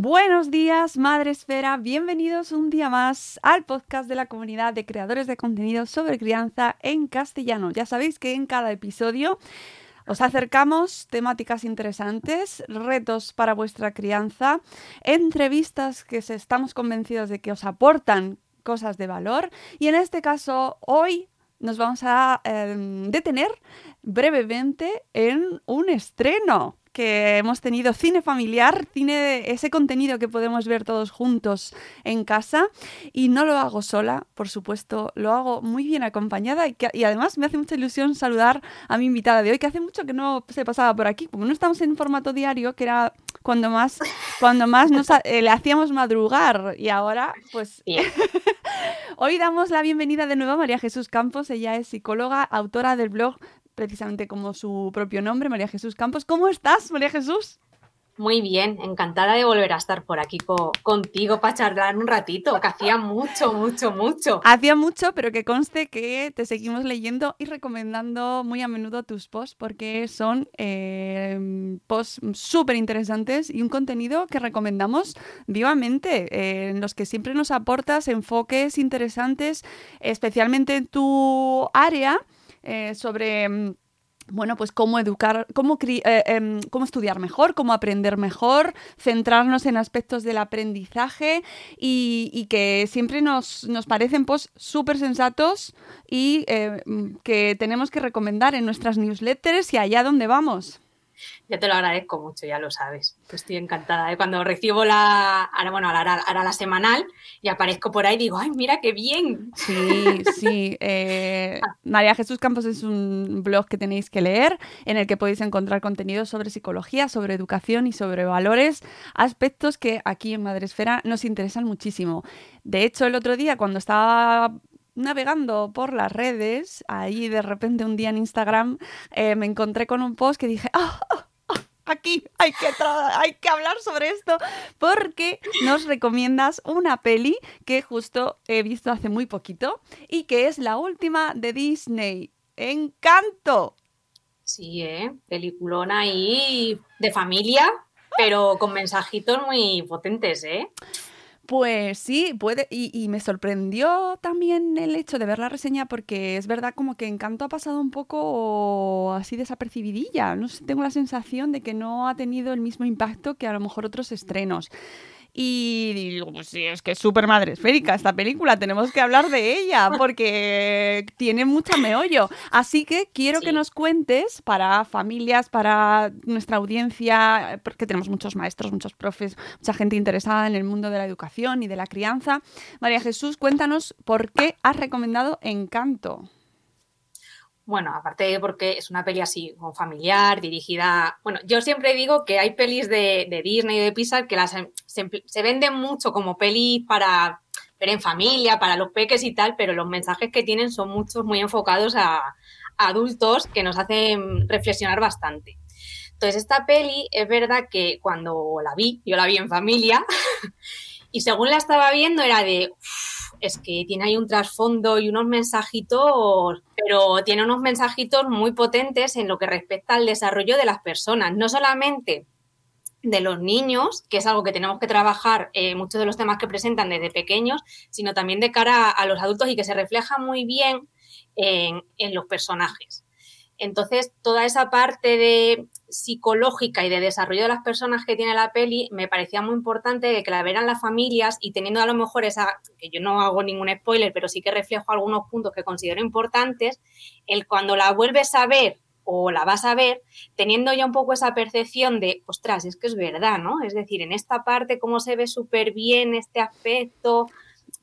Buenos días, Madre Esfera. Bienvenidos un día más al podcast de la comunidad de creadores de contenido sobre crianza en castellano. Ya sabéis que en cada episodio os acercamos temáticas interesantes, retos para vuestra crianza, entrevistas que estamos convencidos de que os aportan cosas de valor y en este caso hoy nos vamos a em, detener brevemente en un estreno que hemos tenido cine familiar, cine ese contenido que podemos ver todos juntos en casa. Y no lo hago sola, por supuesto, lo hago muy bien acompañada y, y además me hace mucha ilusión saludar a mi invitada de hoy, que hace mucho que no se pasaba por aquí, como no estamos en formato diario, que era cuando más, cuando más nos, eh, le hacíamos madrugar. Y ahora pues... Hoy damos la bienvenida de nuevo a María Jesús Campos, ella es psicóloga, autora del blog precisamente como su propio nombre, María Jesús Campos. ¿Cómo estás, María Jesús? Muy bien, encantada de volver a estar por aquí contigo para charlar un ratito, que hacía mucho, mucho, mucho. Hacía mucho, pero que conste que te seguimos leyendo y recomendando muy a menudo tus posts porque son eh, posts súper interesantes y un contenido que recomendamos vivamente, eh, en los que siempre nos aportas enfoques interesantes, especialmente en tu área eh, sobre mm, bueno, pues cómo educar, cómo, eh, em, cómo, estudiar mejor, cómo aprender mejor, centrarnos en aspectos del aprendizaje y, que siempre nos, nos parecen pues súper sensatos y eh, mm, que tenemos que recomendar en nuestras newsletters y allá donde vamos. Ya te lo agradezco mucho, ya lo sabes. Estoy encantada. de Cuando recibo la, ahora, bueno, ahora, la semanal y aparezco por ahí digo, ay, mira qué bien. Sí, sí. Eh, María Jesús Campos es un blog que tenéis que leer en el que podéis encontrar contenido sobre psicología, sobre educación y sobre valores, aspectos que aquí en Madresfera nos interesan muchísimo. De hecho, el otro día cuando estaba navegando por las redes, ahí de repente un día en Instagram eh, me encontré con un post que dije, ¡ah! aquí hay que, hay que hablar sobre esto porque nos recomiendas una peli que justo he visto hace muy poquito y que es la última de Disney. ¡Encanto! Sí, ¿eh? Peliculona ahí de familia, pero con mensajitos muy potentes, ¿eh? Pues sí, puede. Y, me sorprendió también el hecho de ver la reseña porque es verdad como que Encanto ha pasado un poco así desapercibidilla. No sé, tengo la sensación de que no ha tenido el mismo impacto que a lo mejor otros estrenos. Y digo, pues sí, es que es súper madre esférica esta película, tenemos que hablar de ella porque tiene mucha meollo. Así que quiero que nos cuentes para familias, para nuestra audiencia, porque tenemos muchos maestros, muchos profes, mucha gente interesada en el mundo de la educación y de la crianza. María Jesús, cuéntanos por qué has recomendado Encanto. Bueno, aparte de porque es una peli así como familiar, dirigida. Bueno, yo siempre digo que hay pelis de, Disney y de Pixar que las, se, venden mucho como pelis para ver en familia, para los peques y tal, pero los mensajes que tienen son muchos muy enfocados a, adultos que nos hacen reflexionar bastante. Entonces, esta peli es verdad que cuando la vi, yo la vi en familia, y según la estaba viendo era de es que tiene ahí un trasfondo y unos mensajitos, pero tiene unos mensajitos muy potentes en lo que respecta al desarrollo de las personas, no solamente de los niños, que es algo que tenemos que trabajar eh, muchos de los temas que presentan desde pequeños, sino también de cara a, los adultos y que se refleja muy bien en, los personajes. Entonces, toda esa parte de psicológica y de desarrollo de las personas que tiene la peli, me parecía muy importante que la vieran las familias y teniendo a lo mejor esa, que yo no hago ningún spoiler, pero sí que reflejo algunos puntos que considero importantes, el cuando la vuelves a ver o la vas a ver, teniendo ya un poco esa percepción de, ostras, es que es verdad, ¿no? Es decir, en esta parte, cómo se ve súper bien este aspecto,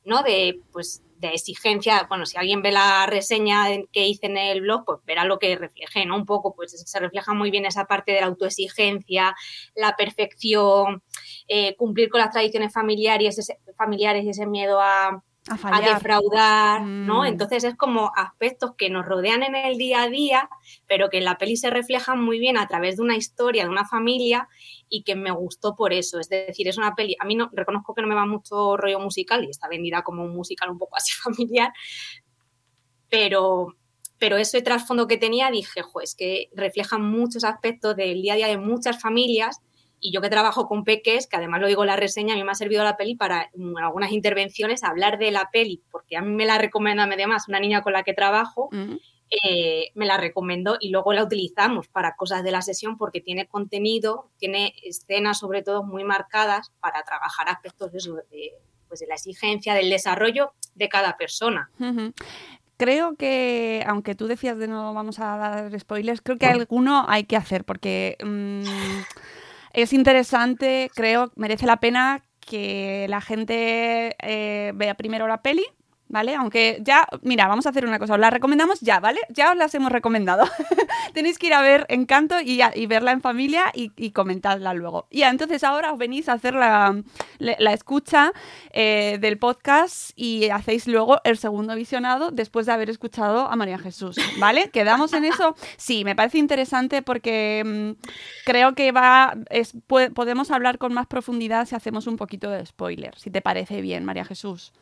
¿no? De, pues, de exigencia, bueno, si alguien ve la reseña que hice en el blog, pues verá lo que refleje, ¿no? Un poco, pues se refleja muy bien esa parte de la autoexigencia, la perfección, eh, cumplir con las tradiciones familiares, familiares y ese miedo a, a, defraudar, ¿no? Mm. Entonces es como aspectos que nos rodean en el día a día, pero que en la peli se reflejan muy bien a través de una historia, de una familia, y que me gustó por eso. Es decir, es una peli, a mí no, reconozco que no me va mucho rollo musical y está vendida como un musical un poco así familiar, pero, pero ese trasfondo que tenía dije, jo, es que refleja muchos aspectos del día a día de muchas familias y yo que trabajo con peques, que además lo digo en la reseña, a mí me ha servido la peli para en algunas intervenciones hablar de la peli, porque a mí me la recomienda además una niña con la que trabajo, eh, me la recomendó y luego la utilizamos para cosas de la sesión porque tiene contenido, tiene escenas sobre todo muy marcadas para trabajar aspectos de, pues de la exigencia, del desarrollo de cada persona. creo que, aunque tú decías de no vamos a dar spoilers, creo que alguno hay que hacer, porque mm, es interesante, creo, merece la pena que la gente eh, vea primero la peli ¿vale? Aunque ya, mira, vamos a hacer una cosa, os la recomendamos ya, ¿vale? Ya os las hemos recomendado. Tenéis que ir a ver Encanto y, verla en familia y, y, comentarla luego. Y entonces ahora os venís a hacer la, escucha eh, del podcast y hacéis luego el segundo visionado después de haber escuchado a María Jesús, ¿vale? ¿Quedamos en eso? Sí, me parece interesante porque mm, creo que va, podemos hablar con más profundidad si hacemos un poquito de spoiler, si te parece bien, María Jesús.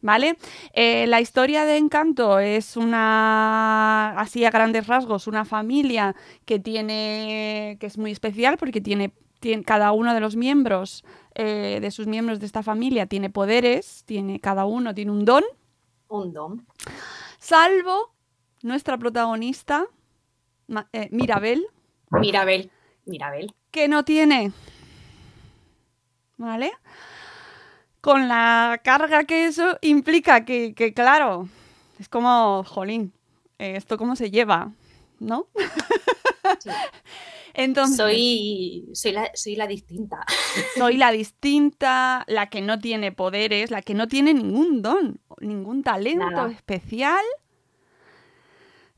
Vale. Eh, la historia de Encanto es una, así a grandes rasgos, una familia que tiene, que es muy especial porque tiene, tiene cada uno de los miembros, eh, de sus miembros de esta familia, tiene poderes, tiene, cada uno tiene un don. Un don. Salvo nuestra protagonista, eh, Mirabel. Mirabel, Mirabel. Que no tiene. ¿Vale? Con la carga que eso implica, que, claro, es como, jolín, ¿esto cómo se lleva? ¿No? Entonces, soy, soy, la, soy la distinta. Soy la distinta, la que no tiene poderes, la que no tiene ningún don, ningún talento especial.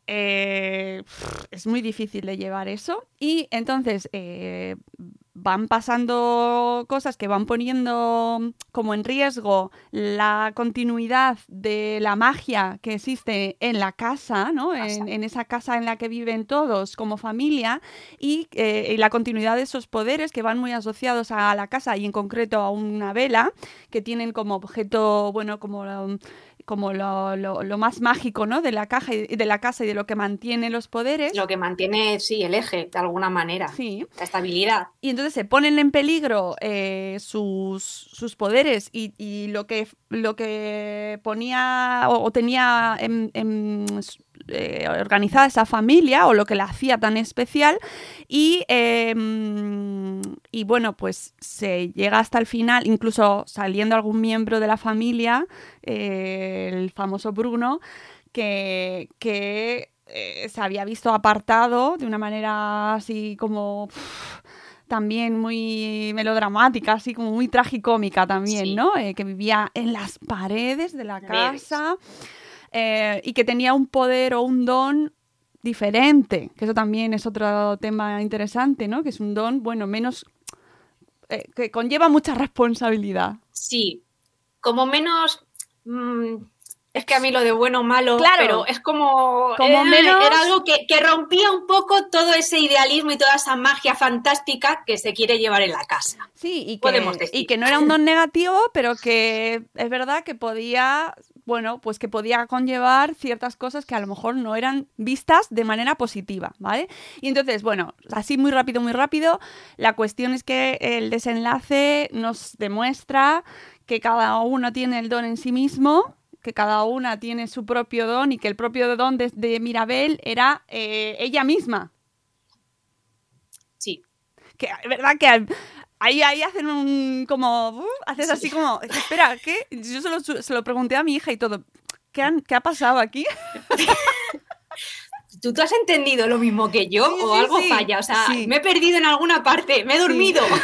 Eh, es muy difícil de llevar eso. Y entonces eh, van pasando cosas que van poniendo como en riesgo la continuidad de la magia que existe en la casa, ¿no? En, esa casa en la que viven todos como familia y, eh, y, la continuidad de esos poderes que van muy asociados a la casa y en concreto a una vela que tienen como objeto, bueno, como como lo, lo, más mágico ¿no? de la caja y de la casa y de lo que mantiene los poderes. Lo que mantiene, sí, el eje, de alguna manera. Sí. La estabilidad. Y entonces se ponen en peligro eh, sus, sus, poderes y, y, lo, que, lo que ponía o, tenía en, en eh, organizada esa familia o lo que la hacía tan especial y, em, y bueno, pues se llega hasta el final, incluso saliendo algún miembro de la familia, eh, el famoso Bruno, que, que eh, se había visto apartado de una manera así como... también muy melodramática, así como muy tragicómica también, ¿no? que vivía en las paredes de la casa. Eh, y que tenía un poder o un don diferente, que eso también es otro tema interesante, ¿no? Que es un don, bueno, menos... Eh, que conlleva mucha responsabilidad. Sí, como menos... Mm, es que a mí lo de bueno o malo, claro, pero es como, como era, algo que, rompía un poco todo ese idealismo y toda esa magia fantástica que se quiere llevar en la casa. Sí, y que, y que no era un don negativo, pero que es verdad que podía bueno, pues que podía conllevar ciertas cosas que a lo mejor no eran vistas de manera positiva, ¿vale? Y entonces, bueno, así muy rápido, muy rápido, la cuestión es que el desenlace nos demuestra que cada uno tiene el don en sí mismo, que cada una tiene su propio don y que el propio don de, Mirabel era eh, ella misma. que es verdad que ahí, ahí hacen un, como, uh, haces así como, espera, ¿qué? Yo se lo, se lo pregunté a mi hija y todo, ¿qué, han, qué ha pasado aquí? ¿Tú, ¿Tú has entendido lo mismo que yo o algo falla? O sea, me he perdido en alguna parte, me he dormido.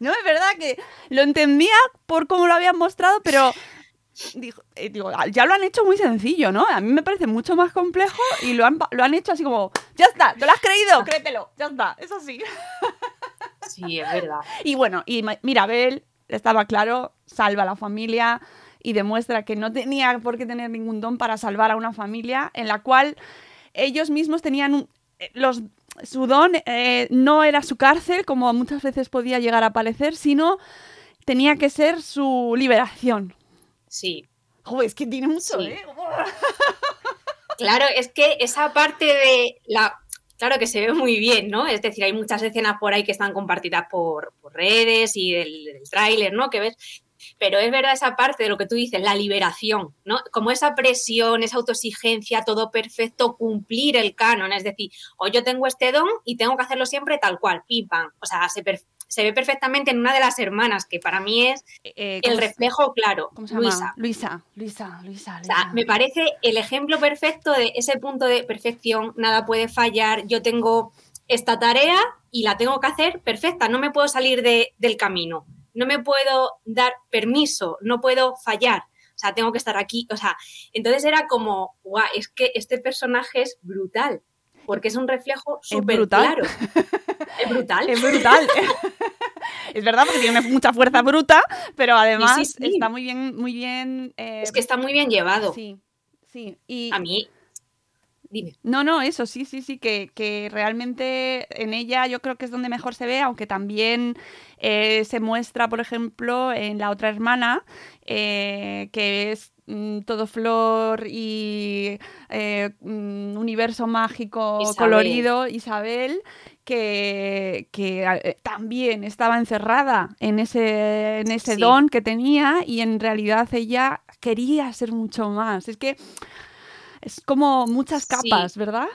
No, es verdad que lo entendía por cómo lo habían mostrado, pero eh, digo, ya lo han hecho muy sencillo, ¿no? A mí me parece mucho más complejo y lo han, lo han hecho así como, ya está, ¿te lo has creído? Créetelo, ya está, es así. Sí, es verdad. Y bueno, y Mirabel, estaba claro, salva a la familia y demuestra que no tenía por qué tener ningún don para salvar a una familia en la cual ellos mismos tenían un, eh, los su don eh, no era su cárcel, como muchas veces podía llegar a parecer, sino tenía que ser su liberación. Sí. Joder, es que tiene mucho, ¿eh? Claro, es que esa parte de la. Claro que se ve muy bien, ¿no? Es decir, hay muchas escenas por ahí que están compartidas por, redes y del, tráiler, ¿no? Que ves pero es verdad esa parte de lo que tú dices, la liberación, ¿no? Como esa presión, esa autoexigencia, todo perfecto, cumplir el canon, es decir, o yo tengo este don y tengo que hacerlo siempre tal cual, pim pam. O sea, se, ve perfectamente en una de las hermanas, que para mí es eh, el reflejo claro. ¿Cómo se llama? Luisa. Luisa, Luisa, Luisa, O sea, me parece el ejemplo perfecto de ese punto de perfección, nada puede fallar, yo tengo esta tarea y la tengo que hacer perfecta, no me puedo salir del camino no me puedo dar permiso, no puedo fallar. O sea, tengo que estar aquí. O sea, entonces era como, guau, es que este personaje es brutal, porque es un reflejo súper claro. Es brutal. Es brutal. es verdad porque tiene mucha fuerza bruta, pero además está muy bien, muy bien. Eh, es que está muy bien llevado. Sí, sí. Y... A mí Dime. No, no, eso sí, sí, sí, que, realmente en ella yo creo que es donde mejor se ve, aunque también eh, se muestra, por ejemplo, en la otra hermana, eh, que es todo flor y eh, mm, universo mágico colorido, Isabel, que, también estaba encerrada en ese, en ese don que tenía y en realidad ella quería ser mucho más. Es que es como muchas capas, ¿verdad?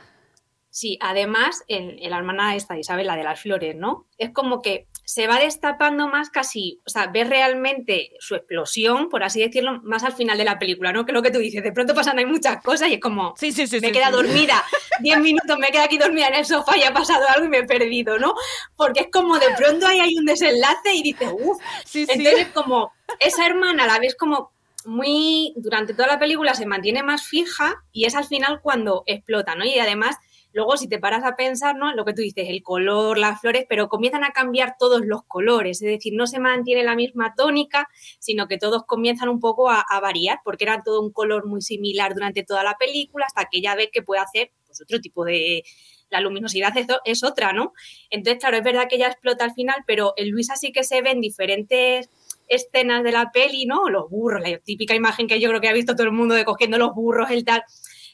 Sí, además, en, la hermana esta, Isabel, la de las flores, ¿no? Es como que se va destapando más casi, o sea, ves realmente su explosión, por así decirlo, más al final de la película, ¿no? Que lo que tú dices, de pronto pasan hay muchas cosas y es como, sí, sí, sí, me queda dormida, diez minutos me queda aquí dormida en el sofá y ha pasado algo y me he perdido, ¿no? Porque es como de pronto ahí hay un desenlace y dices, uff, entonces como esa hermana la ves como muy, durante toda la película se mantiene más fija y es al final cuando explota, ¿no? Y además, luego si te paras a pensar, ¿no? Lo que tú dices, el color, las flores, pero comienzan a cambiar todos los colores, es decir, no se mantiene la misma tónica, sino que todos comienzan un poco a, variar, porque era todo un color muy similar durante toda la película, hasta que ya ve que puede hacer pues, otro tipo de, la luminosidad es, es, otra, ¿no? Entonces, claro, es verdad que ella explota al final, pero en Luisa sí que se ven diferentes escenas de la peli, ¿no? Los burros, la típica imagen que yo creo que ha visto todo el mundo de cogiendo los burros, el tal,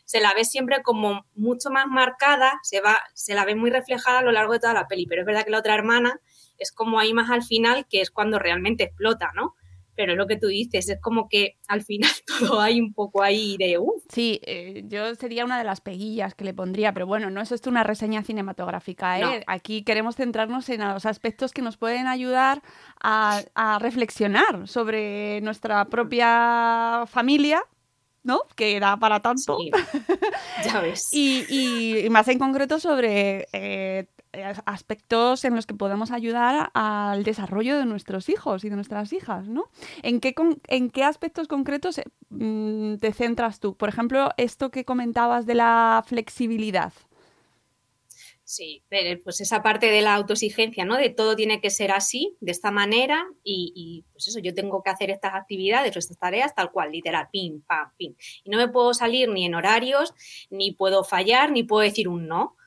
se la ve siempre como mucho más marcada, se, va, se la ve muy reflejada a lo largo de toda la peli, pero es verdad que la otra hermana es como ahí más al final, que es cuando realmente explota, ¿no? pero es lo que tú dices, es como que al final todo hay un poco ahí de... Uh. Sí, eh, yo sería una de las peguillas que le pondría, pero bueno, no es esto una reseña cinematográfica. ¿eh? Aquí queremos centrarnos en los aspectos que nos pueden ayudar a, reflexionar sobre nuestra propia familia, ¿no? Que da para tanto. ya ves. y, más en concreto sobre eh, aspectos en los que podemos ayudar al desarrollo de nuestros hijos y de nuestras hijas, ¿no? ¿En qué, en qué aspectos concretos eh, mm, te centras tú? Por ejemplo, esto que comentabas de la flexibilidad. Sí, pues esa parte de la autoexigencia, ¿no? De todo tiene que ser así, de esta manera, y, pues eso, yo tengo que hacer estas actividades o estas tareas tal cual, literal, pim, pam, pim. Y no me puedo salir ni en horarios, ni puedo fallar, ni puedo decir un no.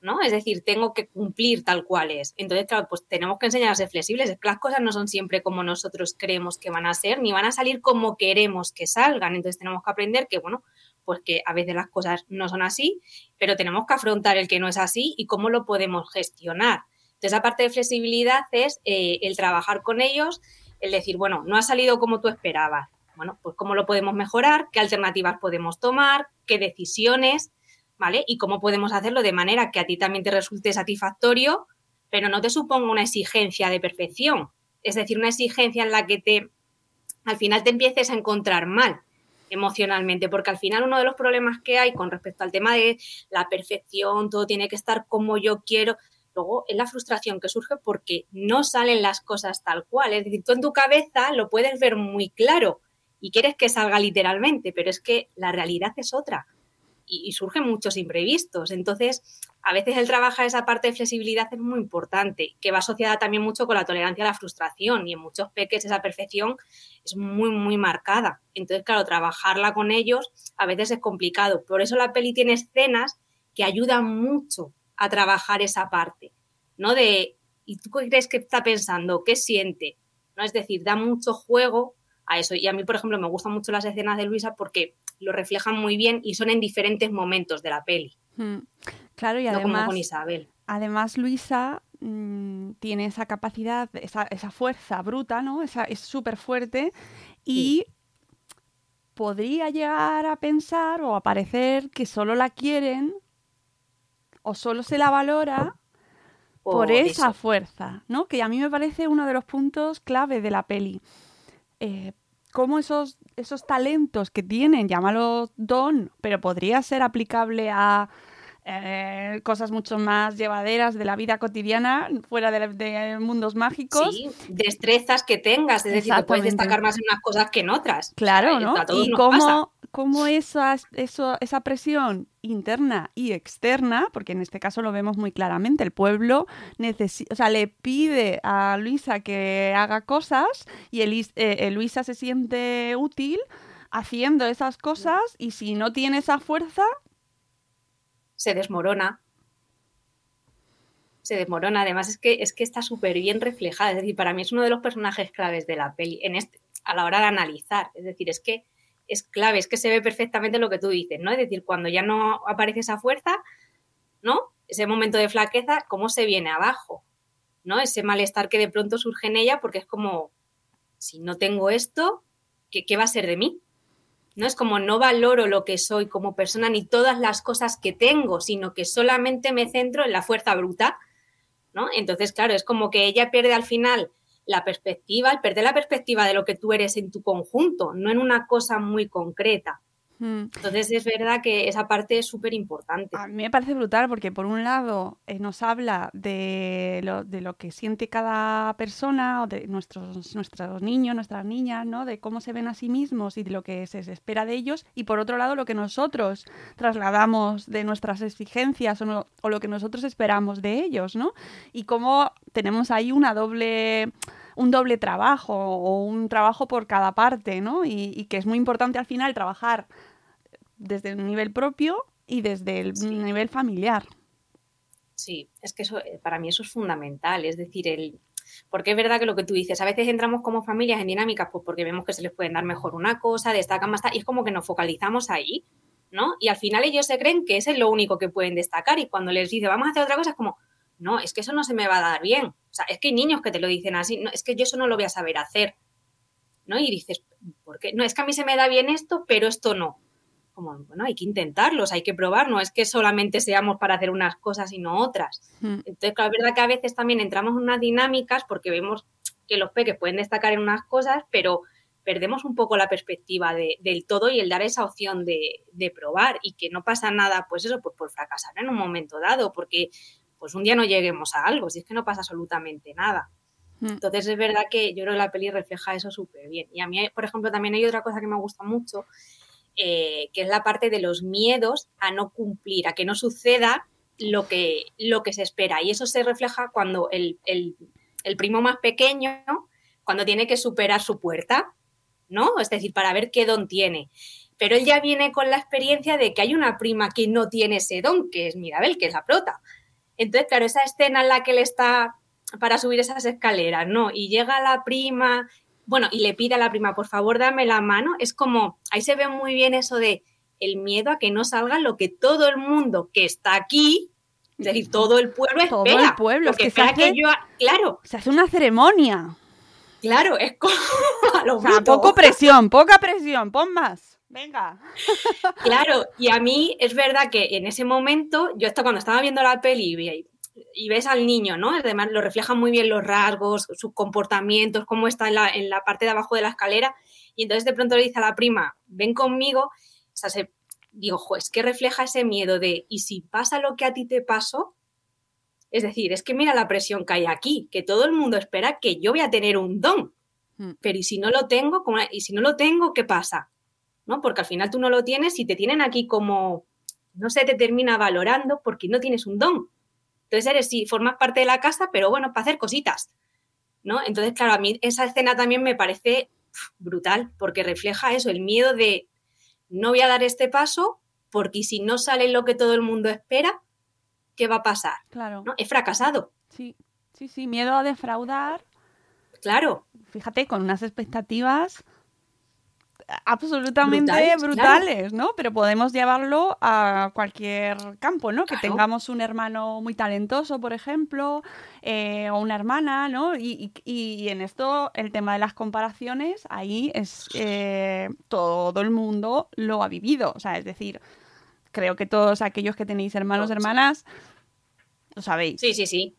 ¿no? Es decir, tengo que cumplir tal cual es. Entonces, claro, pues tenemos que enseñar a ser flexibles. Es que las cosas no son siempre como nosotros creemos que van a ser, ni van a salir como queremos que salgan. Entonces, tenemos que aprender que, bueno, pues que a veces las cosas no son así, pero tenemos que afrontar el que no es así y cómo lo podemos gestionar. Entonces, aparte de flexibilidad es eh, el trabajar con ellos, el decir, bueno, no ha salido como tú esperabas. Bueno, pues cómo lo podemos mejorar, qué alternativas podemos tomar, qué decisiones, ¿vale? Y cómo podemos hacerlo de manera que a ti también te resulte satisfactorio, pero no te suponga una exigencia de perfección. Es decir, una exigencia en la que te, al final te empieces a encontrar mal emocionalmente, porque al final uno de los problemas que hay con respecto al tema de la perfección, todo tiene que estar como yo quiero, luego es la frustración que surge porque no salen las cosas tal cual. Es decir, tú en tu cabeza lo puedes ver muy claro y quieres que salga literalmente, pero es que la realidad es otra y, surgen muchos imprevistos. Entonces, a veces el trabajar esa parte de flexibilidad es muy importante, que va asociada también mucho con la tolerancia a la frustración y en muchos peques esa perfección es muy, muy marcada. Entonces, claro, trabajarla con ellos a veces es complicado. Por eso la peli tiene escenas que ayudan mucho a trabajar esa parte, ¿no? De, ¿y tú qué crees que está pensando? ¿Qué siente? ¿No? Es decir, da mucho juego a eso. Y a mí, por ejemplo, me gustan mucho las escenas de Luisa porque lo reflejan muy bien y son en diferentes momentos de la peli. Hmm. Claro, y además, además Luisa mm, tiene esa capacidad, esa, esa, fuerza bruta, ¿no? Esa, es súper fuerte y podría llegar a pensar o a parecer que solo la quieren o solo se la valora por, esa fuerza, ¿no? Que a mí me parece uno de los puntos clave de la peli. Eh, cómo esos, esos talentos que tienen, llámalo don, pero podría ser aplicable a eh, cosas mucho más llevaderas de la vida cotidiana, fuera de, mundos mágicos. Sí, destrezas que tengas, es decir, que puedes destacar más en unas cosas que en otras. Claro, ¿no? Y cómo, cómo esa, eso, esa presión interna y externa, porque en este caso lo vemos muy claramente, el pueblo o sea, le pide a Luisa que haga cosas y eh, eh, Luisa se siente útil haciendo esas cosas y si no tiene esa fuerza, se desmorona. Se desmorona. Además, es que, es que está súper bien reflejada. Es decir, para mí es uno de los personajes claves de la peli en este, a la hora de analizar. Es decir, es que es clave, es que se ve perfectamente lo que tú dices, ¿no? Es decir, cuando ya no aparece esa fuerza, ¿no? Ese momento de flaqueza, ¿cómo se viene abajo? ¿No? Ese malestar que de pronto surge en ella porque es como, si no tengo esto, ¿qué, qué va a ser de mí? ¿no? Es como no valoro lo que soy como persona ni todas las cosas que tengo, sino que solamente me centro en la fuerza bruta, ¿no? Entonces, claro, es como que ella pierde al final la perspectiva, el perder la perspectiva de lo que tú eres en tu conjunto, no en una cosa muy concreta. Mm. Entonces es verdad que esa parte es súper importante. A mí me parece brutal porque por un lado eh, nos habla de lo, de lo, que siente cada persona o de nuestros, nuestros niños, nuestras niñas, ¿no? de cómo se ven a sí mismos y de lo que se espera de ellos y por otro lado lo que nosotros trasladamos de nuestras exigencias o, o lo que nosotros esperamos de ellos, ¿no? Y cómo tenemos ahí una doble un doble trabajo o un trabajo por cada parte, ¿no? Y, que es muy importante al final trabajar desde el nivel propio y desde el nivel familiar. Sí, es que eso, eh, para mí eso es fundamental, es decir, el, porque es verdad que lo que tú dices, a veces entramos como familias en dinámicas pues porque vemos que se les pueden dar mejor una cosa, destacan más, y es como que nos focalizamos ahí, ¿no? Y al final ellos se creen que ese es lo único que pueden destacar y cuando les dice vamos a hacer otra cosa es como, no, es que eso no se me va a dar bien. O sea, es que hay niños que te lo dicen así, no, es que yo eso no lo voy a saber hacer. ¿No? Y dices, ¿por qué? No, es que a mí se me da bien esto, pero esto no. Como, bueno, hay que intentarlos, hay que probar, no es que solamente seamos para hacer unas cosas y no otras. Hmm. Entonces, claro, es verdad que a veces también entramos en unas dinámicas porque vemos que los peques pueden destacar en unas cosas, pero perdemos un poco la perspectiva del todo y el dar esa opción de, de, probar y que no pasa nada, pues eso, pues por fracasar en un momento dado, porque pues un día no lleguemos a algo, si es que no pasa absolutamente nada. Hmm. Entonces es verdad que yo creo que la peli refleja eso súper bien. Y a mí, por ejemplo, también hay otra cosa que me gusta mucho, eh, que es la parte de los miedos a no cumplir, a que no suceda lo que, lo que se espera. Y eso se refleja cuando el, el primo más pequeño, cuando tiene que superar su puerta, ¿no? Es decir, para ver qué don tiene. Pero él ya viene con la experiencia de que hay una prima que no tiene ese don, que es Mirabel, que es la prota. Entonces, claro, esa escena en la que él está para subir esas escaleras, ¿no? Y llega la prima, bueno, y le pide a la prima, por favor, dame la mano, es como, ahí se ve muy bien eso de el miedo a que no salga lo que todo el mundo que está aquí, es decir, todo el pueblo espera. Todo el pueblo, es que, se hace, claro. Se hace una ceremonia. Claro, es como a o sea, poco presión, poca presión, pon más. Venga. Claro, y a mí es verdad que en ese momento, yo hasta cuando estaba viendo la peli, y ves al niño, ¿no? Además lo reflejan muy bien los rasgos, sus comportamientos, cómo está en la, en la parte de abajo de la escalera. Y entonces de pronto le dice a la prima, ven conmigo. O sea, se, digo, jo, es que refleja ese miedo de, ¿y si pasa lo que a ti te pasó? Es decir, es que mira la presión que hay aquí, que todo el mundo espera que yo voy a tener un don. Mm. Pero ¿y si no lo tengo? ¿Cómo- ¿Y si no lo tengo, qué pasa? ¿No? Porque al final tú no lo tienes y te tienen aquí como, no se te termina valorando porque no tienes un don. Entonces eres, sí, formas parte de la casa, pero bueno, para hacer cositas. ¿No? Entonces, claro, a mí esa escena también me parece brutal, porque refleja eso, el miedo de no voy a dar este paso, porque si no sale lo que todo el mundo espera, ¿qué va a pasar? Claro. ¿No? He fracasado. Sí, sí, sí, miedo a defraudar. Claro, Fíjate, con unas expectativas absolutamente Brutales, brutales, ¿no? Pero podemos llevarlo a cualquier campo, ¿no? Que tengamos un hermano muy talentoso, por ejemplo, eh, o una hermana, ¿no? Y, y- y en esto, el tema de las comparaciones, ahí es eh, todo el mundo lo ha vivido. O sea, es decir, creo que todos aquellos que tenéis hermanos, hermanas, lo sabéis. sí, sí, sí.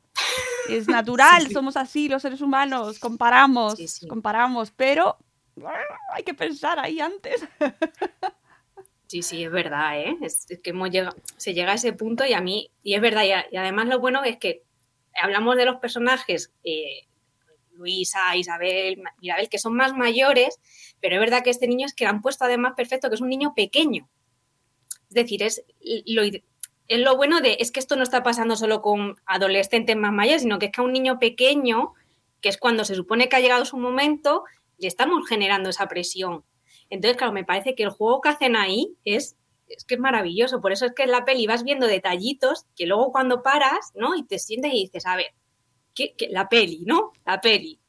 Es natural, Sí, sí. somos así los seres humanos, comparamos, Sí, comparamos, pero hay que pensar ahí antes. Sí, sí, es verdad, ¿eh? Es, que hemos se llega a ese punto y a mí, y es verdad, y, además lo bueno es que hablamos de los personajes, eh, Luisa, Isabel, Mirabel, que son más mayores, pero es verdad que este niño es que han puesto además perfecto, que es un niño pequeño. Es decir, es lo, es lo bueno de, es que esto no está pasando solo con adolescentes más mayores, sino que es que a un niño pequeño, que es cuando se supone que ha llegado su momento, le estamos generando esa presión. Entonces, claro, me parece que el juego que hacen ahí es, es que es maravilloso. Por eso es que en la peli vas viendo detallitos que luego cuando paras, ¿no? Y te sientes y dices, a ver, ¿qué, la peli, ¿no? La peli.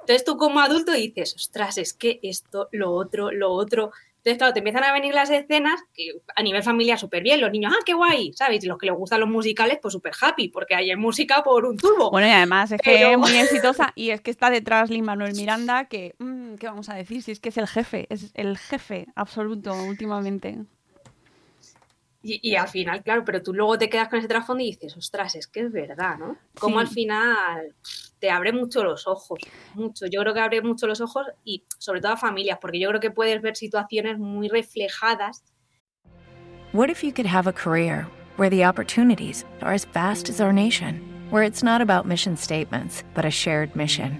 Entonces tú como adulto dices, ostras, es que esto, lo otro, lo otro. Entonces, claro, te empiezan a venir las escenas que a nivel familiar súper bien. Los niños, ah, qué guay, ¿sabes? Y los que les gustan los musicales, pues súper happy, porque hay música por un tubo. Bueno, y además es que es muy exitosa y es que está detrás Lin Manuel Miranda, que, mm, ¿qué vamos a decir? Si es que es el jefe, es el jefe absoluto últimamente. Y, y al final, claro, pero tú luego te quedas con ese trasfondo y dices, ostras, es que es verdad, ¿no? Como Sí. al final te abre mucho los ojos, mucho. Yo creo que abre mucho los ojos y sobre todo a familias, porque yo creo que puedes ver situaciones muy reflejadas. What if you could have a career where the opportunities are as vast as our nation, where it's not about mission statements, but a shared mission?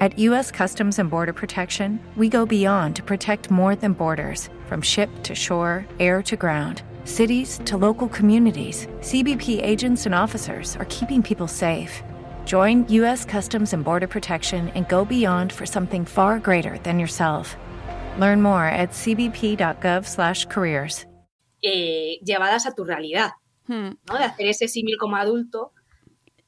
At U.S. Customs and Border Protection, we go beyond to protect more than borders from ship to shore, air to ground, cities to local communities. CBP agents and officers are keeping people safe. Join U.S. Customs and Border Protection and go beyond for something far greater than yourself. Learn more at cbp.gov/careers. eh, llevadas a tu realidad, Hmm. ¿no? De hacer ese símil como adulto.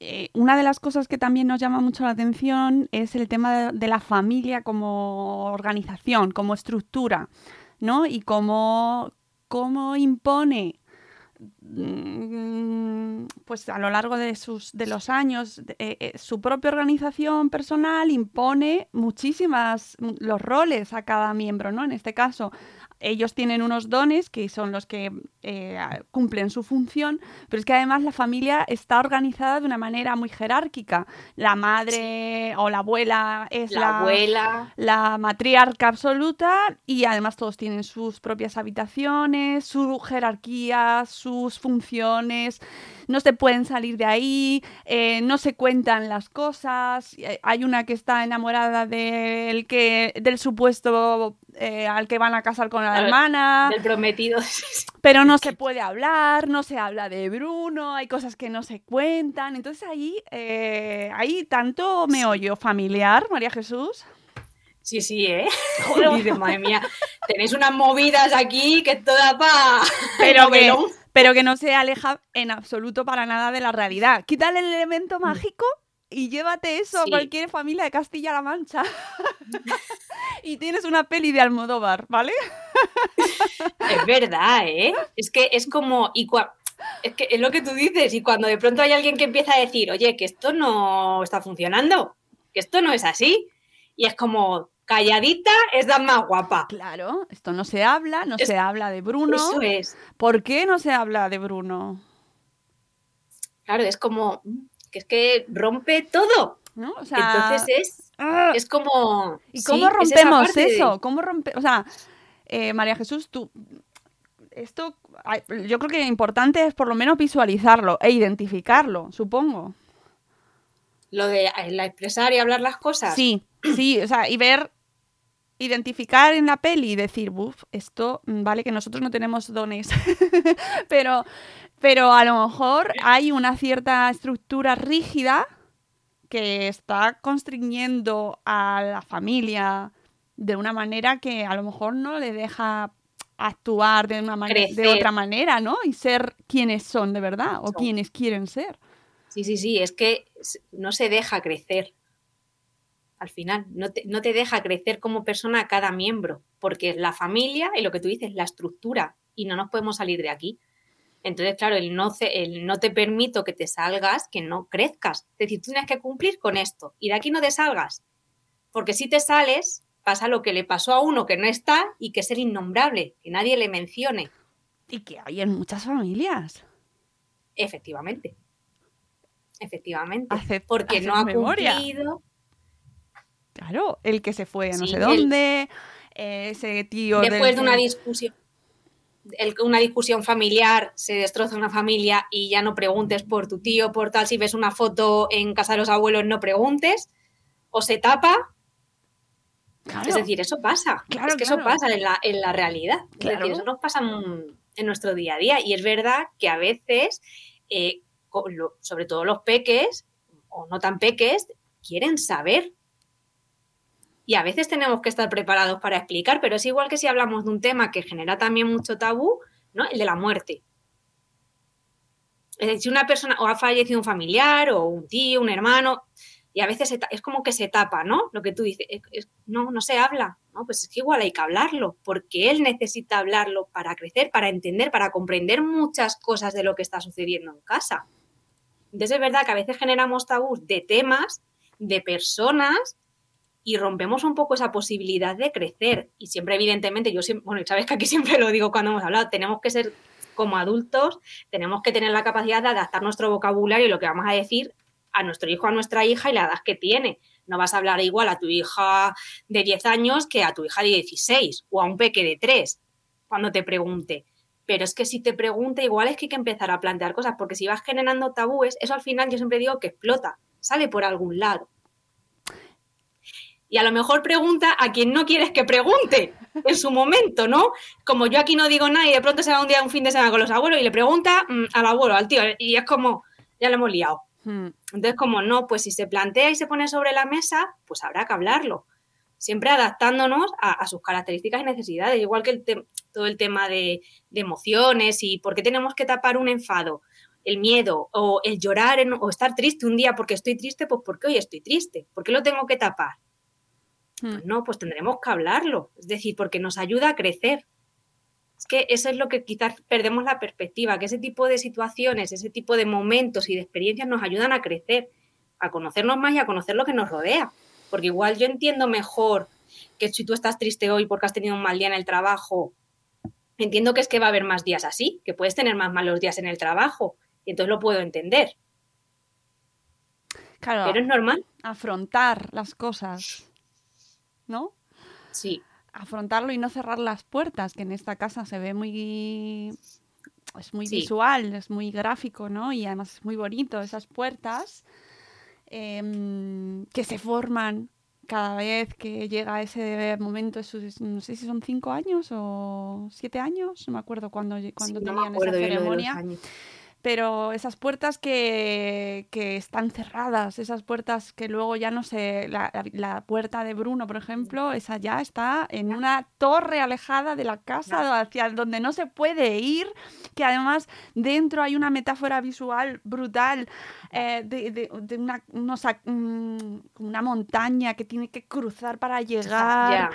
Eh, una de las cosas que también nos llama mucho la atención es el tema de, de la familia como organización, como estructura, ¿no? Y cómo, cómo impone pues a lo largo de sus de los años eh, eh, su propia organización personal impone muchísimas mm, los roles a cada miembro no en este caso ellos tienen unos dones que son los que eh, cumplen su función, pero es que además la familia está organizada de una manera muy jerárquica. La madre o la abuela es La, la, abuela, la matriarca absoluta y además todos tienen sus propias habitaciones, su jerarquía, sus funciones, no se pueden salir de ahí, eh, no se cuentan las cosas, eh, hay una que está enamorada del que del supuesto eh, al que van a casar con la Claro, hermana, del prometido. pero no se puede hablar, no se habla de Bruno, hay cosas que no se cuentan, entonces ahí eh, hay tanto meollo familiar, María Jesús. Sí, sí, ¿eh? Madre mía, tenéis unas movidas aquí que toda pa... pero que, pero que no se aleja en absoluto para nada de la realidad. Quítale el elemento mágico y llévate eso a cualquier familia de Castilla-La Mancha. y tienes una peli de Almodóvar, ¿vale? Es verdad, ¿eh? Es que es como... Y cua- Es que es lo que tú dices, y cuando de pronto hay alguien que empieza a decir, oye, que esto no está funcionando, que esto no es así, y es como, calladita es la más guapa. Claro, esto no se habla, no Es- se habla de Bruno. Eso es. ¿Por qué no se habla de Bruno? Claro, es como, que es que rompe todo. ¿no? O sea, Entonces es, ¡ah! es como... ¿Y sí, cómo es rompemos de- eso? ¿Cómo rompe, o sea, eh, María Jesús, tú esto yo creo que lo importante es por lo menos visualizarlo e identificarlo, supongo. Lo de eh, la expresar y hablar las cosas. Sí, sí, o sea, y ver identificar en la peli y decir, "Buf, esto mm, vale que nosotros no tenemos dones." pero pero a lo mejor hay una cierta estructura rígida que está constriñendo a la familia de una manera que a lo mejor no le deja actuar de una manera de otra manera, ¿no? Y ser quienes son de verdad o Son. quienes quieren ser. Sí, sí, sí, es que no se deja crecer. Al final, no te, no te deja crecer como persona a cada miembro, porque es la familia y lo que tú dices, la estructura, y no nos podemos salir de aquí. Entonces, claro, el no, el no te permito que te salgas, que no crezcas. Es decir, tú tienes que cumplir con esto, y de aquí no te salgas. Porque si te sales, pasa lo que le pasó a uno que no está y que es el innombrable, que nadie le mencione. Y que hay en muchas familias. Efectivamente. Efectivamente. Porque no ha memoria. cumplido. Claro, el que se fue a no Sí, sé dónde, eh, ese tío del Después de una discusión, el- una discusión familiar, se destroza una familia y ya no preguntes por tu tío, por tal, si ves una foto en casa de los abuelos, no preguntes, o se tapa. Claro, Es decir, eso pasa. Claro, es que claro. eso pasa en la, en la realidad. Es decir, eso nos pasa en, nuestro día a día. Y es verdad que a veces, eh, sobre todo los peques, o no tan peques, quieren saber. Y a veces tenemos que estar preparados para explicar, pero es igual que si hablamos de un tema que genera también mucho tabú, ¿no? El de la muerte. Es decir, si una persona o ha fallecido un familiar o un tío, un hermano, y a veces es como que se tapa, ¿no? Lo que tú dices, es- es- no, no se habla, ¿no? Pues es que igual hay que hablarlo, porque él necesita hablarlo para crecer, para entender, para comprender muchas cosas de lo que está sucediendo en casa. Entonces es verdad que a veces generamos tabús de temas, de personas, y rompemos un poco esa posibilidad de crecer. Y siempre, evidentemente, yo siempre, bueno, sabes que aquí siempre lo digo cuando hemos hablado, tenemos que ser como adultos, tenemos que tener la capacidad de adaptar nuestro vocabulario y lo que vamos a decir a nuestro hijo, a nuestra hija y la edad que tiene. No vas a hablar igual a tu hija de 10 años que a tu hija de 16 o a un peque de 3 cuando te pregunte. Pero es que si te pregunta, igual es que hay que empezar a plantear cosas, porque si vas generando tabúes, eso al final yo siempre digo que explota, sale por algún lado. Y a lo mejor pregunta a quien no quieres que pregunte en su momento, ¿no? Como yo aquí no digo nada y de pronto se va un día, un fin de semana con los abuelos y le pregunta mm, al abuelo, al tío, y es como, ya lo hemos liado. Hmm. Entonces, como no, pues si se plantea y se pone sobre la mesa, pues habrá que hablarlo. Siempre adaptándonos a, a sus características y necesidades, igual que el todo el tema de, de emociones y por qué tenemos que tapar un enfado, el miedo o el llorar en- o estar triste un día porque estoy triste, pues porque hoy estoy triste. ¿Por qué lo tengo que tapar? Pues no, pues tendremos que hablarlo. Es decir, porque nos ayuda a crecer. Es que eso es lo que quizás perdemos la perspectiva, que ese tipo de situaciones, ese tipo de momentos y de experiencias nos ayudan a crecer, a conocernos más y a conocer lo que nos rodea. Porque igual yo entiendo mejor que si tú estás triste hoy porque has tenido un mal día en el trabajo, entiendo que es que va a haber más días así, que puedes tener más malos días en el trabajo, y entonces lo puedo entender. Claro, Pero es normal, afrontar las cosas, ¿no? sí. Afrontarlo y no cerrar las puertas, que en esta casa se ve muy... Es muy Sí. visual, es muy gráfico, ¿no? Y además es muy bonito esas puertas em, que se forman cada vez que llega ese momento, esos- no sé si son cinco años o siete años, no me acuerdo cuándo, cuando Sí, no me tenían esa acuerdo yo lo de los ceremonia. años. Pero esas puertas que, que están cerradas, esas puertas que luego ya no se... La, la- puerta de Bruno, por ejemplo, esa ya está en una torre alejada de la casa hacia donde no se puede ir, que además dentro hay una metáfora visual brutal eh, de, de- de una, unos mm, una montaña que tiene que cruzar para llegar.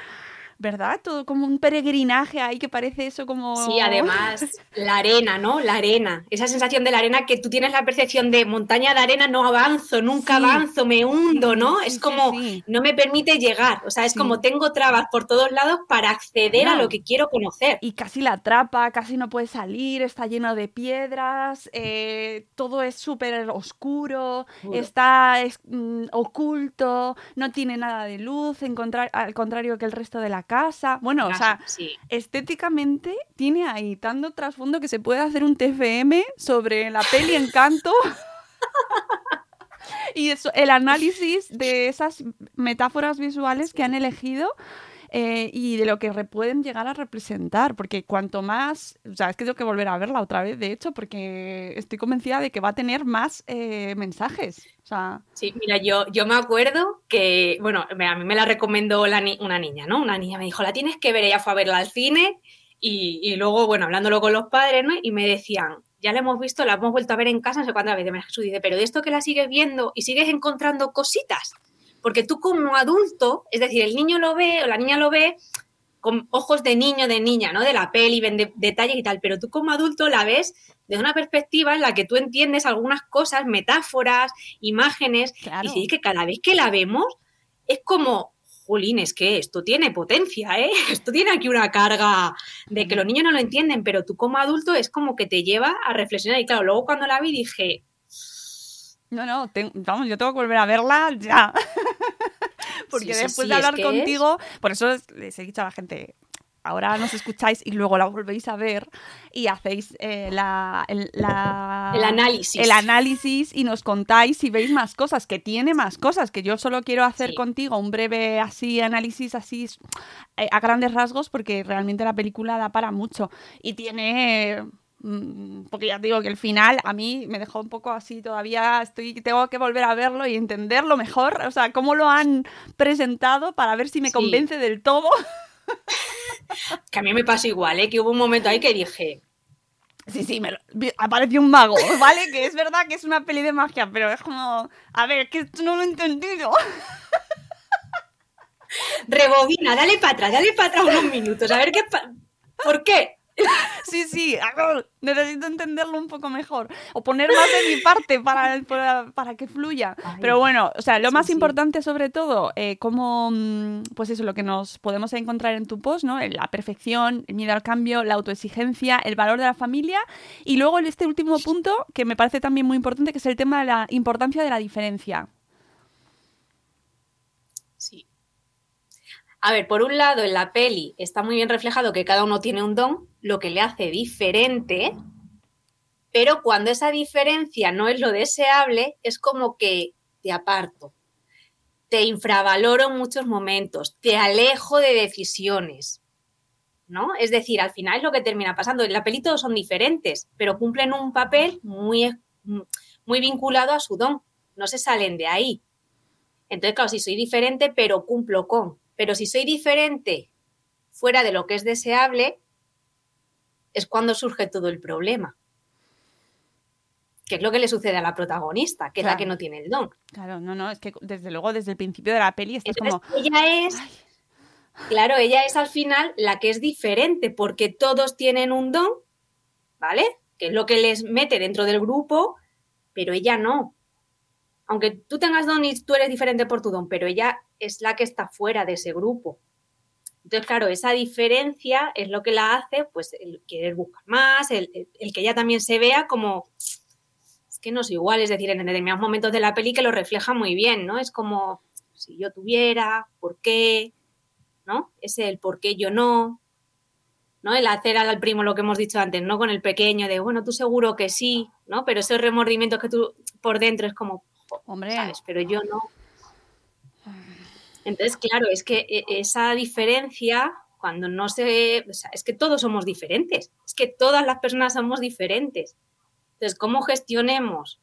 ¿Verdad? Todo como un peregrinaje ahí que parece eso como... Sí, además, la arena, ¿no? La arena. Esa sensación de la arena que tú tienes la percepción de montaña de arena, no avanzo, nunca avanzo, me hundo, ¿no? es como, no me permite llegar. O sea, es como tengo trabas por todos lados para acceder a lo que quiero conocer. Y casi la atrapa, casi no puede salir, está lleno de piedras, eh, todo es súper oscuro, está mm, oculto, no tiene nada de luz, al contrario que el resto de la casa. Bueno, o sea, estéticamente tiene ahí tanto trasfondo que se puede hacer un TFM sobre la peli Encanto. y eso, el análisis de esas metáforas visuales que han elegido eh, y de lo que pueden llegar a representar, porque cuanto más, o sea, es que tengo que volver a verla otra vez, de hecho, porque estoy convencida de que va a tener más eh, mensajes. O sea... Sí, mira, yo, yo me acuerdo que, bueno, a mí me la recomendó una niña, ¿no? Una niña me dijo, la tienes que ver, ella fue a verla al cine y, y luego, bueno, hablándolo con los padres, ¿no? Y me decían, ya la hemos visto, la hemos vuelto a ver en casa, no sé cuántas veces. Me Jesús dice, pero de esto que la sigues viendo y sigues encontrando cositas. Porque tú como adulto, es decir, el niño lo ve o la niña lo ve con ojos de niño, de niña, ¿no? De la peli, ven de, detalles y tal, pero tú como adulto la ves desde una perspectiva en la que tú entiendes algunas cosas, metáforas, imágenes, y sí, que cada vez que la vemos es como, jolín, es que esto tiene potencia, ¿eh? Esto tiene aquí una carga de que los niños no lo entienden, pero tú como adulto es como que te lleva a reflexionar. Y claro, luego cuando la vi dije, no, no, vamos, yo tengo que volver a verla ya. Porque después de hablar contigo, por eso les he dicho a la gente, ahora nos escucháis y luego la volvéis a ver y hacéis eh, la, el, análisis. El análisis y nos contáis si veis más cosas, que tiene más cosas, que yo solo quiero hacer contigo un breve así análisis así eh, a grandes rasgos porque realmente la película da para mucho y tiene porque ya digo que el final a mí me dejó un poco así, todavía estoy, tengo que volver a verlo y entenderlo mejor, o sea, cómo lo han presentado para ver si me convence del todo. Que a mí me pasa igual, ¿eh? que hubo un momento ahí que dije... Sí, sí, me apareció un mago, ¿vale? Que es verdad que es una peli de magia, pero es como, a ver, que esto no lo he entendido. Rebobina, dale para atrás, dale para atrás unos minutos, a ver qué... ¿Por qué? Sí, sí, necesito entenderlo un poco mejor. O poner más de mi parte para, para, que fluya. Pero bueno, o sea, lo más importante sobre todo, eh, como, mm, pues eso, lo que nos podemos encontrar en tu post, ¿no? La perfección, el miedo al cambio, la autoexigencia, el valor de la familia. Y luego este último punto, que me parece también muy importante, que es el tema de la importancia de la diferencia. A ver, por un lado, en la peli está muy bien reflejado que cada uno tiene un don, lo que le hace diferente, pero cuando esa diferencia no es lo deseable, es como que te aparto, te infravaloro en muchos momentos, te alejo de decisiones, ¿no? Es decir, al final es lo que termina pasando. En la peli todos son diferentes, pero cumplen un papel muy, muy vinculado a su don, no se salen de ahí. Entonces, claro, si soy diferente, pero cumplo con. Pero si soy diferente fuera de lo que es deseable, es cuando surge todo el problema. Que es lo que le sucede a la protagonista, que es la que no tiene el don. Claro, no, no, es que desde luego, desde el principio de la peli, es como. Ella es. Claro, ella es al final la que es diferente, porque todos tienen un don, ¿vale? Que es lo que les mete dentro del grupo, pero ella no. Aunque tú tengas don y tú eres diferente por tu don, pero ella es la que está fuera de ese grupo. Entonces, claro, esa diferencia es lo que la hace, pues, el querer buscar más, el, que ella también se vea como, es que no es igual, es decir, en determinados momentos de la peli que lo refleja muy bien, ¿no? Es como, si yo tuviera, ¿por qué? ¿No? Es el por qué yo no, ¿no? El hacer al primo lo que hemos dicho antes, ¿no? Con el pequeño de, bueno, tú seguro que sí, ¿no? Pero esos remordimientos que tú por dentro es como, hombre, ¿sabes? Pero yo no. Entonces, claro, es que e, esa diferencia, cuando no se... Es que todos somos diferentes, es que todas las personas somos diferentes. Entonces, ¿cómo gestionemos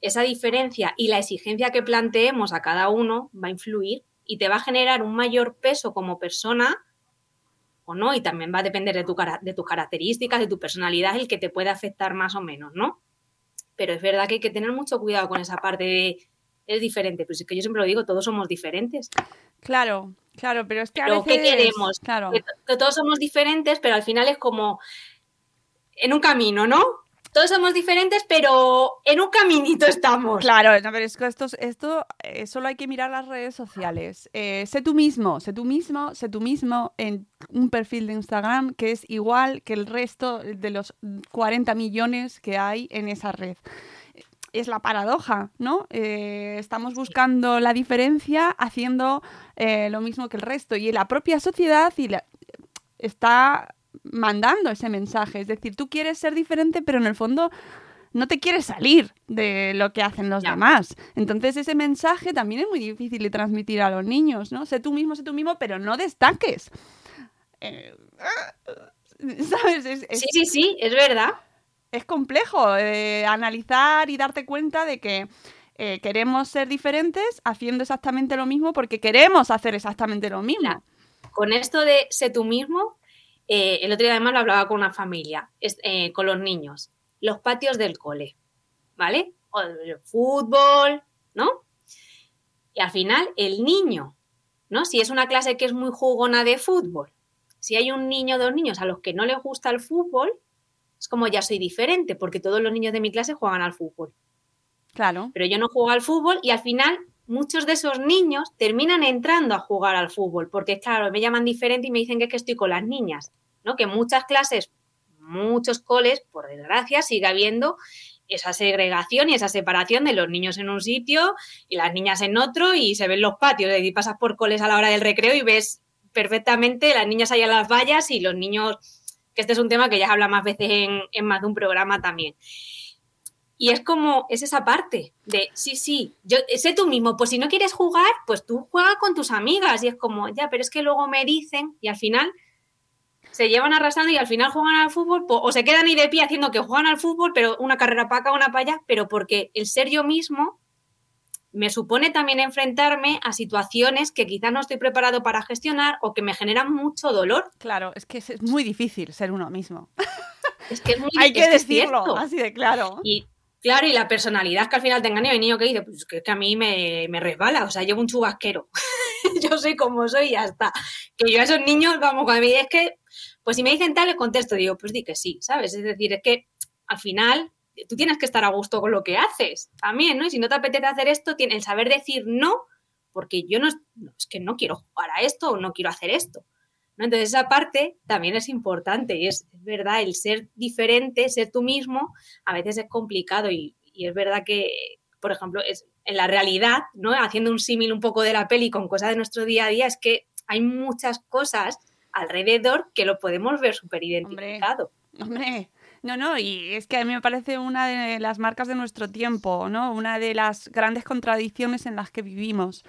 esa diferencia y la exigencia que planteemos a cada uno va a influir y te va a generar un mayor peso como persona o no, y también va a depender de, tu, de tus características, de tu personalidad, el que te puede afectar más o menos, ¿no? Pero es verdad que hay que tener mucho cuidado con esa parte de es diferente. Pues es que yo siempre lo digo, todos somos diferentes. Claro, Claro, pero es que a Pero, veces... ¿qué queremos? Claro. Que, que todos somos diferentes, pero al final es como en un camino, ¿no? Todos somos diferentes, pero en un caminito estamos. Claro, no, pero es que esto, esto eh, solo hay que mirar las redes sociales. Eh, sé tú mismo, sé tú mismo, sé tú mismo en un perfil de Instagram que es igual que el resto de los 40 millones que hay en esa red. Es la paradoja, ¿no? Eh, estamos buscando la diferencia haciendo eh, lo mismo que el resto y la propia sociedad y la- está mandando ese mensaje. Es decir, tú quieres ser diferente, pero en el fondo no te quieres salir de lo que hacen los demás. Entonces ese mensaje también es muy difícil de transmitir a los niños, ¿no? Sé tú mismo, sé tú mismo, pero no destaques. Eh, ¿Sabes? Es, es- Sí, sí, sí, es verdad. Es complejo eh, analizar y darte cuenta de que eh, queremos ser diferentes haciendo exactamente lo mismo porque queremos hacer exactamente lo mismo. Con esto de sé tú mismo, eh, el otro día además lo hablaba con una familia, con los niños. Los patios del cole, ¿vale? O el fútbol, ¿no? Y al final, el niño, ¿no? Si es una clase que es muy jugona de fútbol, si hay un niño o dos niños a los que no les gusta el fútbol, es como ya soy diferente, porque todos los niños de mi clase juegan al fútbol Claro. pero yo no juego al fútbol y al final muchos de esos niños terminan entrando a jugar al fútbol, porque claro, me llaman diferente y me dicen que es que estoy con las niñas, ¿no? Que muchas clases, muchos coles, por desgracia, sigue habiendo esa segregación y esa separación de los niños en un sitio y las niñas en otro y se ven los patios, es decir, pasas por coles a la hora del recreo y ves perfectamente las niñas allá en las vallas y los niños, que este es un tema que ya habla más veces en, más de un programa también. Y es como, es esa parte de, sí, sí, yo sé tú mismo, pues si no quieres jugar, pues tú juega con tus amigas. Y es como, ya, pero es que luego me dicen y al final se llevan arrastrando y al final juegan al fútbol po- o se quedan ahí de pie haciendo que juegan al fútbol, pero una carrera para acá, una para allá, pero porque el ser yo mismo me supone también enfrentarme a situaciones que quizás no estoy preparado para gestionar o que me generan mucho dolor. Claro, es que es, muy difícil ser uno mismo. Es que es muy Hay que decirlo, así de claro. Y claro, y la personalidad que al final te engaña, hay niño que dice, pues que, es que a mí me, me resbala, o sea, llevo un chubasquero. yo soy como soy y ya está. Que yo a esos niños, vamos, cuando me dicen, es que, pues si me dicen tal, les contesto, digo, pues di que sí, ¿sabes? Es decir, es que al final tú tienes que estar a gusto con lo que haces también, ¿no? Y si no te apetece hacer esto, el saber decir no, porque yo no, es que no quiero jugar a esto o no quiero hacer esto. ¿no? Entonces esa parte también es importante y es, verdad, el ser diferente, ser tú mismo, a veces es complicado y, y es verdad que, por ejemplo, es, en la realidad, ¿no? haciendo un símil un poco de la peli con cosas de nuestro día a día, es que hay muchas cosas alrededor que lo podemos ver súper identificado. Hombre. No, no, y es que a mí me parece una de las marcas de nuestro tiempo, ¿no? Una de las grandes contradicciones en las que vivimos.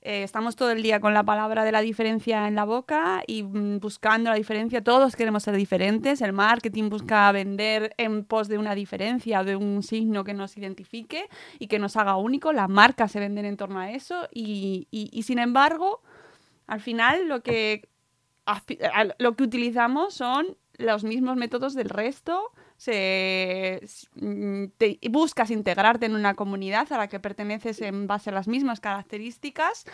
Eh, estamos todo el día con la palabra de la diferencia en la boca y mm, buscando la diferencia. Todos queremos ser diferentes. El marketing busca vender en pos de una diferencia de un signo que nos identifique y que nos haga único. Las marcas se venden en torno a eso y, y, y sin embargo, al final lo que, lo que utilizamos son los mismos métodos del resto, se, te, buscas integrarte en una comunidad a la que perteneces en base a las mismas características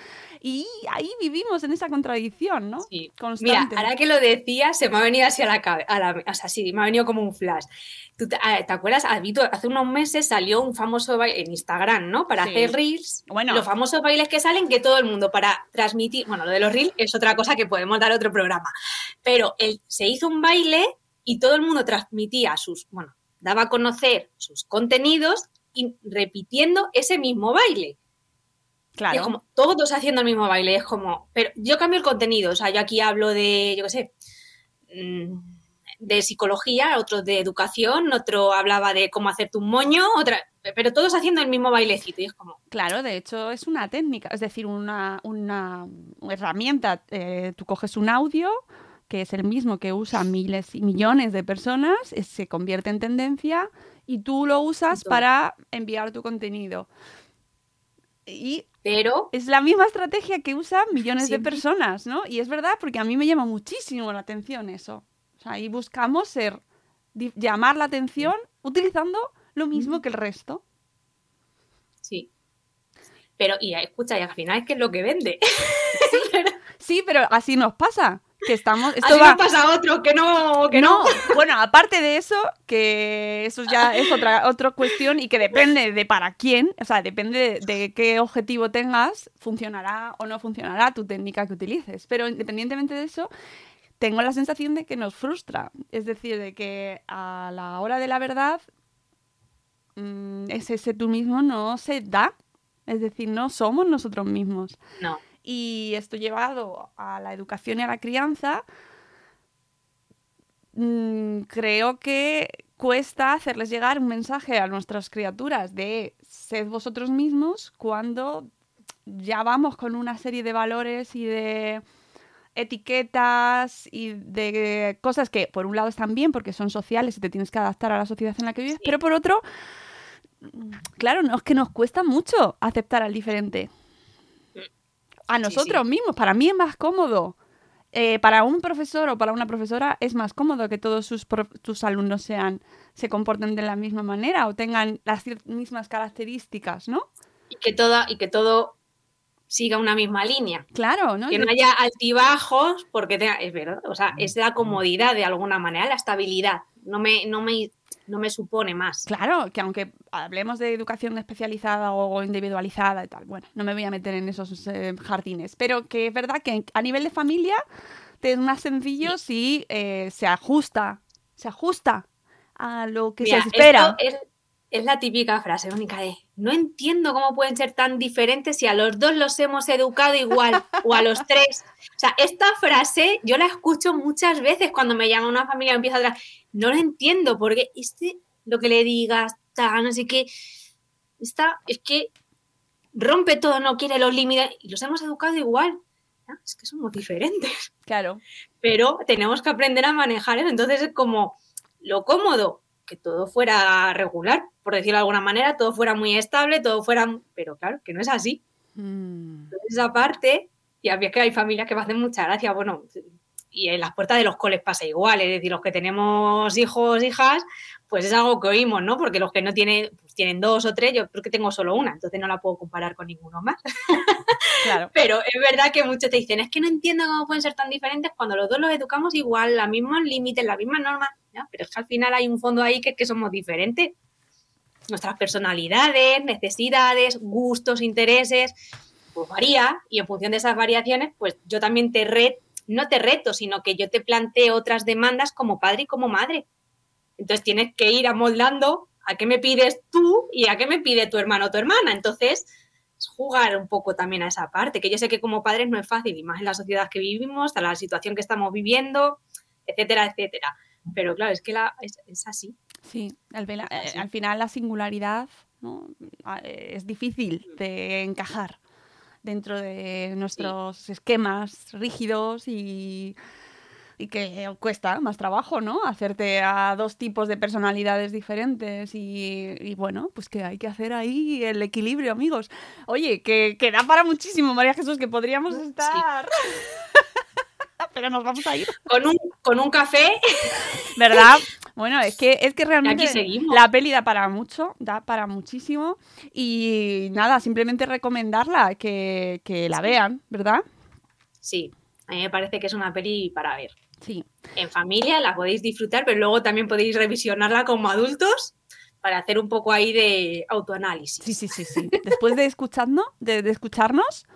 y ahí vivimos en esa contradicción, ¿no? Sí. Mira, ahora que lo decías, se me ha venido así a la cabeza, o sea, sí, me ha venido como un flash. ¿Tú te, ¿te acuerdas? Hace unos meses salió un famoso baile en Instagram, ¿no? Para sí. hacer reels. Bueno. Los famosos bailes que salen que todo el mundo para transmitir, bueno, lo de los reels es otra cosa que podemos dar otro programa, pero él, se hizo un baile y todo el mundo transmitía sus, bueno, daba a conocer sus contenidos y repitiendo ese mismo baile. Claro. Y es como todos haciendo el mismo baile, es como, pero yo cambio el contenido, o sea, yo aquí hablo de, yo qué sé, de psicología, otro de educación, otro hablaba de cómo hacerte un moño, otra, pero todos haciendo el mismo bailecito y es como... Claro, de hecho es una técnica, es decir, una, una herramienta, eh, tú coges un audio que es el mismo que usan miles y millones de personas, se convierte en tendencia y tú lo usas Entonces, para enviar tu contenido. Y pero es la misma estrategia que usan millones sí. de personas, ¿no? Y es verdad porque a mí me llama muchísimo la atención eso. O sea, ahí buscamos ser llamar la atención utilizando lo mismo que el resto. Sí. Pero, y escucha, y al final es que es lo que vende. Sí, Sí, pero así nos pasa. Que estamos. Esto Así va... nos pasa a otro, que no, que no, no. bueno, aparte de eso, que eso ya es otra, otra cuestión y que depende de para quién, o sea, depende de, de qué objetivo tengas, funcionará o no funcionará tu técnica que utilices. Pero independientemente de eso, tengo la sensación de que nos frustra. Es decir, de que a la hora de la verdad, mm, ese, ese tú mismo no se da. Es decir, no somos nosotros mismos. No. Y esto llevado a la educación y a la crianza, mm, creo que cuesta hacerles llegar un mensaje a nuestras criaturas de sed vosotros mismos cuando ya vamos con una serie de valores y de etiquetas y de cosas que por un lado están bien porque son sociales y te tienes que adaptar a la sociedad en la que vives, pero por otro, claro, no, es que nos cuesta mucho aceptar al diferente. A nosotros sí. mismos, para mí es más cómodo. Eh, para un profesor o para una profesora es más cómodo que todos sus, sus alumnos sean, se comporten de la misma manera o tengan las mismas características, ¿no? Y que todo, y que todo siga una misma línea. Claro, ¿no? Que no haya altibajos, porque tenga- es verdad, o sea, es la comodidad de alguna manera, la estabilidad. No me, no me, no me supone más. Claro, que aunque hablemos de educación especializada o individualizada y tal, bueno, no me voy a meter en esos eh, jardines, pero que es verdad que a nivel de familia te es más sencillo si eh, se ajusta, se ajusta a lo que Mira, se espera. esto es, es la típica frase, Mónica, de no entiendo cómo pueden ser tan diferentes si a los dos los hemos educado igual o a los tres. O sea, esta frase yo la escucho muchas veces cuando me llama una familia y empieza a hablar. No lo entiendo porque este, lo que le digas, tal, no sé qué, está, es que rompe todo, no quiere los límites y los hemos educado igual. ¿no? Es que somos diferentes Claro, pero tenemos que aprender a manejar eso. Entonces es como lo cómodo, que todo fuera regular, por decirlo de alguna manera, todo fuera muy estable, todo fuera... Pero claro, que no es así. Mm, Entonces esa parte, y había que hay familias que me hacen mucha gracia, bueno, y en las puertas de los coles pasa igual, es decir, los que tenemos hijos, hijas, pues es algo que oímos, ¿no? Porque los que no tienen, pues tienen dos o tres, yo creo que tengo solo una, entonces no la puedo comparar con ninguno más. claro. Pero es verdad que muchos te dicen, es que no entiendo cómo pueden ser tan diferentes cuando los dos los educamos igual, los mismos límites, las mismas normas, ¿no? pero es que al final hay un fondo ahí que es que somos diferentes. Nuestras personalidades, necesidades, gustos, intereses, pues varía y en función de esas variaciones, pues yo también te reto, no te reto, sino que yo te planteo otras demandas como padre y como madre. Entonces tienes que ir amoldando a qué me pides tú y a qué me pide tu hermano o tu hermana. Entonces, es jugar un poco también a esa parte, que yo sé que como padres no es fácil, y más en la sociedad que vivimos, a la situación que estamos viviendo, etcétera, etcétera. Pero claro, es que la, es así. Sí, al, eh, al final la singularidad ¿no? Ah, eh, es difícil de encajar dentro de nuestros esquemas rígidos y, y que cuesta más trabajo, ¿no? Hacerte a dos tipos de personalidades diferentes y, y bueno, pues que hay que hacer ahí el equilibrio, amigos. Oye, que, que da para muchísimo, María Jesús, que podríamos Sí. estar... Pero nos vamos a ir. Con un, con un café, ¿Verdad? Bueno, es que, es que realmente la peli da para mucho, da para muchísimo. Y nada, simplemente recomendarla, que, que la vean, ¿verdad? sí, a mí me parece que es una peli para ver. Sí. En familia la podéis disfrutar, pero luego también podéis revisionarla como adultos para hacer un poco ahí de autoanálisis. Sí, sí, sí, sí. Después de escucharnos, de, de escucharnos,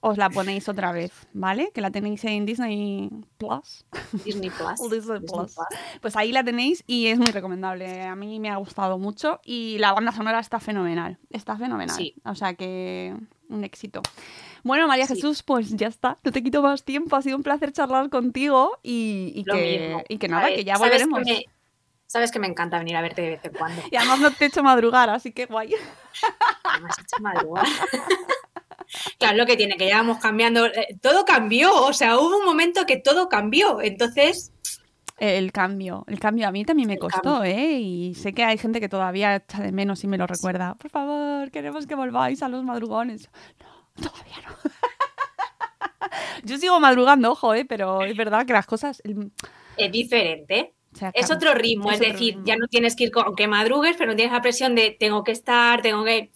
os la ponéis otra vez, ¿vale? Que la tenéis en Disney Plus. Disney Plus. Disney Plus. Pues ahí la tenéis y es muy recomendable. A mí me ha gustado mucho y la banda sonora está fenomenal. Está fenomenal. Sí. O sea que un éxito. Bueno, María Sí. Jesús, pues ya está. No te quito más tiempo. Ha sido un placer charlar contigo y, que, y que nada, que ya ¿Sabes volveremos. me- Sabes que me encanta venir a verte de vez en cuando. Y además no te he hecho madrugar, así que guay. Me has hecho madrugar. Claro, lo que tiene, que ya vamos cambiando. eh, Todo cambió, o sea, hubo un momento que todo cambió. Entonces, El cambio, el cambio a mí también me costó, ¿eh? Y sé que hay gente que todavía echa de menos y me lo recuerda. Por favor, queremos que volváis a los madrugones. No, todavía no. Yo sigo madrugando, ojo, ¿eh? Pero es verdad que las cosas... es diferente. o sea, Es otro ritmo, Es es, otro decir, ritmo. ya no tienes que ir con, aunque madrugues, pero no tienes la presión de tengo que estar, tengo que.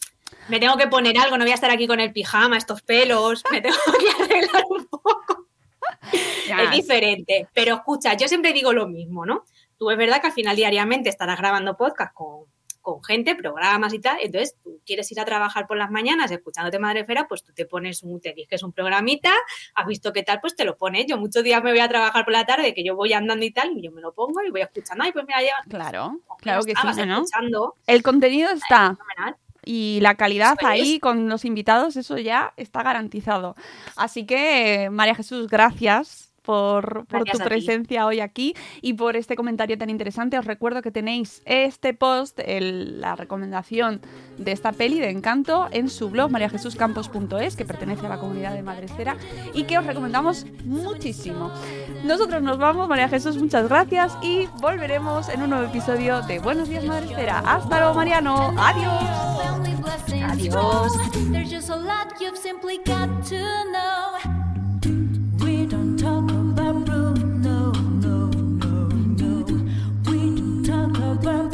Me tengo que poner algo, no voy a estar aquí con el pijama, estos pelos, me tengo que desvelar un poco. Es diferente. Pero escucha, yo siempre digo lo mismo, ¿no? Tú es verdad que al final diariamente estarás grabando podcast con, con gente, programas y tal. Entonces, tú quieres ir a trabajar por las mañanas escuchándote Madrefera, pues tú te pones un TX, que es un programita, has visto qué tal, pues te lo pones. Yo muchos días me voy a trabajar por la tarde, que yo voy andando y tal, y yo me lo pongo y voy escuchando. Ay, pues mira, ya. Claro, claro que sí, ¿no? El contenido está. Y la calidad ahí con los invitados, eso ya está garantizado. Así que, María Jesús, gracias por, tu presencia hoy aquí y por este comentario tan interesante. Os recuerdo que tenéis este post, la recomendación de esta peli de Encanto en su blog mariajesuscampos.es, que pertenece a la comunidad de Madresfera y que os recomendamos muchísimo. Nosotros nos vamos, María Jesús, muchas gracias y volveremos en un nuevo episodio de Buenos Días Madresfera. Hasta luego, Mariano. Adiós. Adiós. love